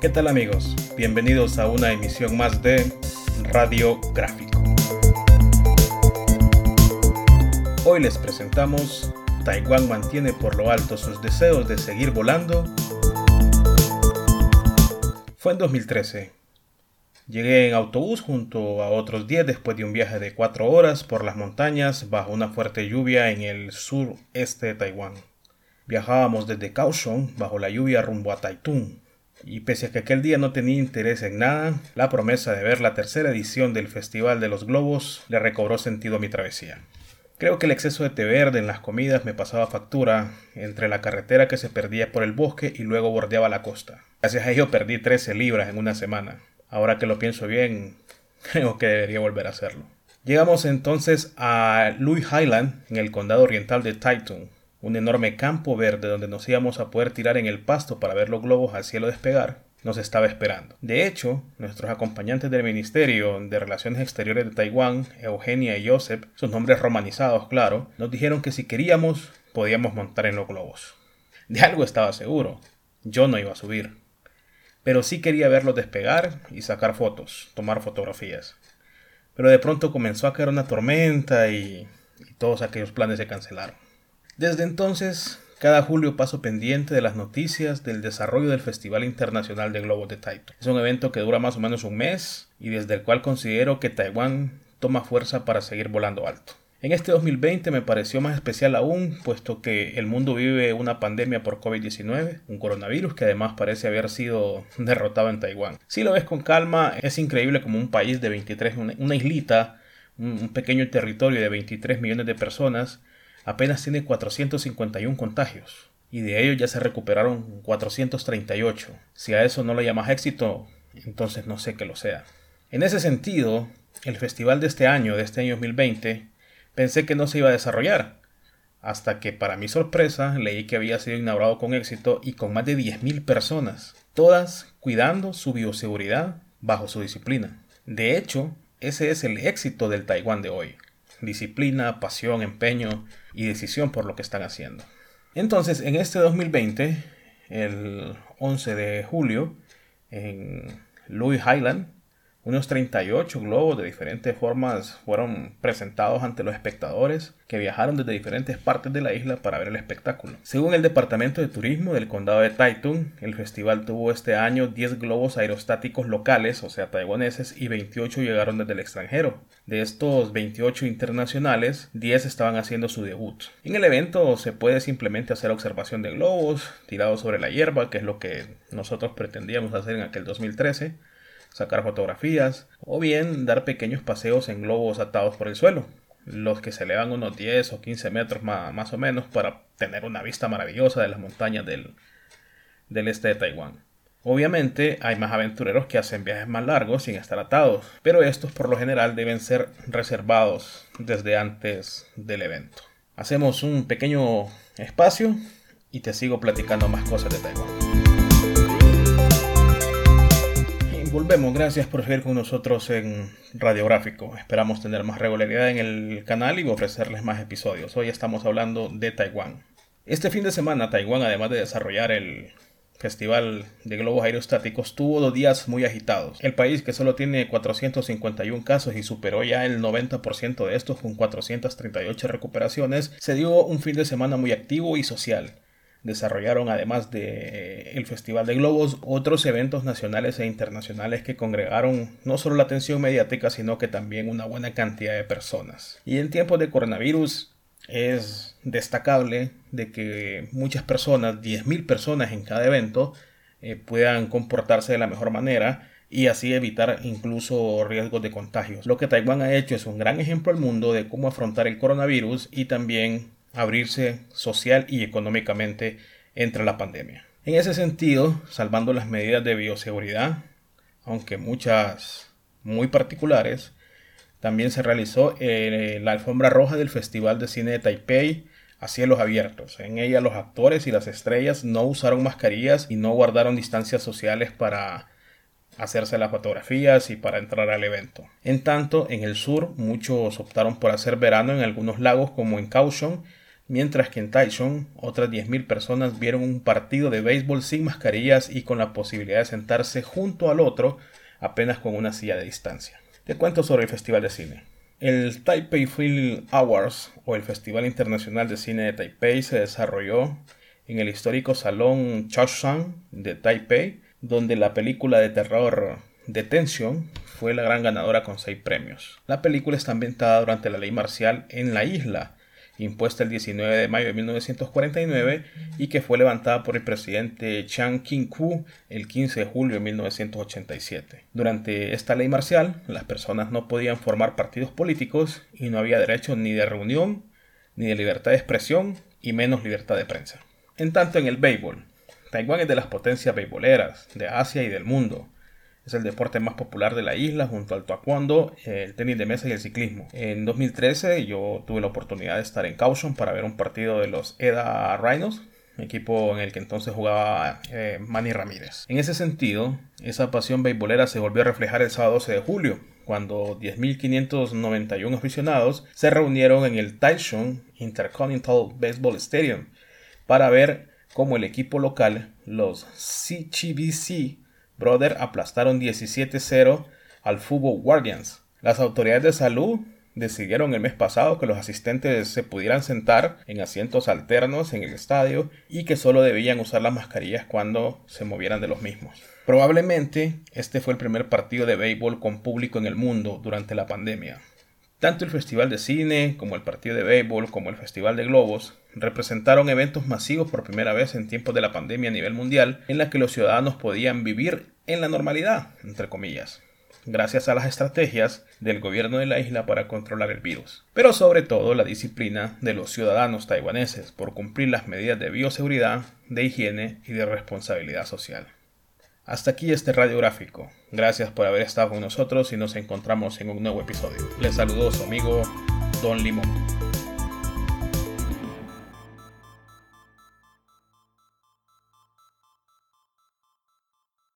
¿Qué tal amigos? Bienvenidos a una emisión más de Radio Gráfico. Hoy les presentamos Taiwán mantiene por lo alto sus deseos de seguir volando. Fue en 2013. Llegué en autobús junto a otros 10 después de un viaje de 4 horas por las montañas bajo una fuerte lluvia en el sureste de Taiwán. Viajábamos desde Kaohsiung bajo la lluvia rumbo a Taitung, y pese a que aquel día no tenía interés en nada, la promesa de ver la tercera edición del Festival de los Globos le recobró sentido a mi travesía. Creo que el exceso de té verde en las comidas me pasaba factura entre la carretera que se perdía por el bosque y luego bordeaba la costa. Gracias a ello perdí 13 libras en una semana. Ahora que lo pienso bien, creo que debería volver a hacerlo. Llegamos entonces a Louis Highland, en el condado oriental de Taitung, un enorme campo verde donde nos íbamos a poder tirar en el pasto para ver los globos al cielo despegar, nos estaba esperando. De hecho, nuestros acompañantes del Ministerio de Relaciones Exteriores de Taiwán, Eugenia y Joseph, sus nombres romanizados, claro, nos dijeron que si queríamos, podíamos montar en los globos. De algo estaba seguro, yo no iba a subir. Pero sí quería verlos despegar y sacar fotos, tomar fotografías. Pero de pronto comenzó a caer una tormenta y, y todos aquellos planes se cancelaron. Desde entonces, cada julio paso pendiente de las noticias del desarrollo del Festival Internacional de Globos de Taito. Es un evento que dura más o menos un mes y desde el cual considero que Taiwán toma fuerza para seguir volando alto. En este 2020 me pareció más especial aún, puesto que el mundo vive una pandemia por COVID-19, un coronavirus que además parece haber sido derrotado en Taiwán. Si lo ves con calma, es increíble como un país de 23, una islita, un pequeño territorio de 23 millones de personas, apenas tiene 451 contagios y de ellos ya se recuperaron 438. Si a eso no lo llamas éxito, entonces no sé qué lo sea. En ese sentido, el festival de este año, de este año 2020, pensé que no se iba a desarrollar, hasta que para mi sorpresa leí que había sido inaugurado con éxito y con más de 10.000 personas, todas cuidando su bioseguridad bajo su disciplina. De hecho, ese es el éxito del Taiwán de hoy disciplina, pasión, empeño y decisión por lo que están haciendo. Entonces, en este 2020, el 11 de julio, en Louis Highland, unos 38 globos de diferentes formas fueron presentados ante los espectadores que viajaron desde diferentes partes de la isla para ver el espectáculo. Según el Departamento de Turismo del Condado de Taitung, el festival tuvo este año 10 globos aerostáticos locales, o sea, taiwaneses, y 28 llegaron desde el extranjero. De estos 28 internacionales, 10 estaban haciendo su debut. En el evento se puede simplemente hacer observación de globos tirados sobre la hierba, que es lo que nosotros pretendíamos hacer en aquel 2013 sacar fotografías o bien dar pequeños paseos en globos atados por el suelo, los que se elevan unos 10 o 15 metros más, o menos para tener una vista maravillosa de las montañas del, del este de Taiwán. Obviamente hay más aventureros que hacen viajes más largos sin estar atados, pero estos por lo general deben ser reservados desde antes del evento. Hacemos un pequeño espacio y te sigo platicando más cosas de Taiwán volvemos. Gracias por seguir con nosotros en Radiográfico. Esperamos tener más regularidad en el canal y ofrecerles más episodios. Hoy estamos hablando de Taiwán. Este fin de semana, Taiwán, además de desarrollar el Festival de Globos Aerostáticos, tuvo dos días muy agitados. El país, que solo tiene 451 casos y superó ya el 90% de estos con 438 recuperaciones, se dio un fin de semana muy activo y social desarrollaron además de el Festival de Globos otros eventos nacionales e internacionales que congregaron no solo la atención mediática sino que también una buena cantidad de personas. Y en tiempos de coronavirus es destacable de que muchas personas, 10.000 personas en cada evento, eh, puedan comportarse de la mejor manera y así evitar incluso riesgos de contagios. Lo que Taiwán ha hecho es un gran ejemplo al mundo de cómo afrontar el coronavirus y también abrirse social y económicamente entre la pandemia. En ese sentido, salvando las medidas de bioseguridad, aunque muchas muy particulares, también se realizó eh, la alfombra roja del Festival de Cine de Taipei a cielos abiertos. En ella los actores y las estrellas no usaron mascarillas y no guardaron distancias sociales para hacerse las fotografías y para entrar al evento. En tanto, en el sur muchos optaron por hacer verano en algunos lagos como en Kaohsiung mientras que en Taichung otras 10.000 personas vieron un partido de béisbol sin mascarillas y con la posibilidad de sentarse junto al otro apenas con una silla de distancia. Te cuento sobre el Festival de Cine. El Taipei Film Awards o el Festival Internacional de Cine de Taipei se desarrolló en el histórico Salón Chaoshang de Taipei, donde la película de terror Detention fue la gran ganadora con seis premios. La película está ambientada durante la ley marcial en la isla, impuesta el 19 de mayo de 1949 y que fue levantada por el presidente Chiang King-ku el 15 de julio de 1987. Durante esta ley marcial, las personas no podían formar partidos políticos y no había derecho ni de reunión, ni de libertad de expresión y menos libertad de prensa. En tanto en el béisbol, Taiwán es de las potencias beisboleras de Asia y del mundo. Es el deporte más popular de la isla junto al taekwondo, el tenis de mesa y el ciclismo. En 2013 yo tuve la oportunidad de estar en Kaohsiung para ver un partido de los EDA Rhinos, equipo en el que entonces jugaba eh, Manny Ramírez. En ese sentido, esa pasión beisbolera se volvió a reflejar el sábado 12 de julio, cuando 10.591 aficionados se reunieron en el Taichung Intercontinental Baseball Stadium para ver cómo el equipo local, los CGBC Brother, aplastaron 17-0 al Fútbol Guardians. Las autoridades de salud decidieron el mes pasado que los asistentes se pudieran sentar en asientos alternos en el estadio y que solo debían usar las mascarillas cuando se movieran de los mismos. Probablemente este fue el primer partido de béisbol con público en el mundo durante la pandemia. Tanto el Festival de Cine como el partido de béisbol como el Festival de Globos representaron eventos masivos por primera vez en tiempos de la pandemia a nivel mundial en la que los ciudadanos podían vivir en la normalidad, entre comillas, gracias a las estrategias del gobierno de la isla para controlar el virus, pero sobre todo la disciplina de los ciudadanos taiwaneses por cumplir las medidas de bioseguridad, de higiene y de responsabilidad social. Hasta aquí este radiográfico. Gracias por haber estado con nosotros y nos encontramos en un nuevo episodio. Les saludo su amigo Don Limón.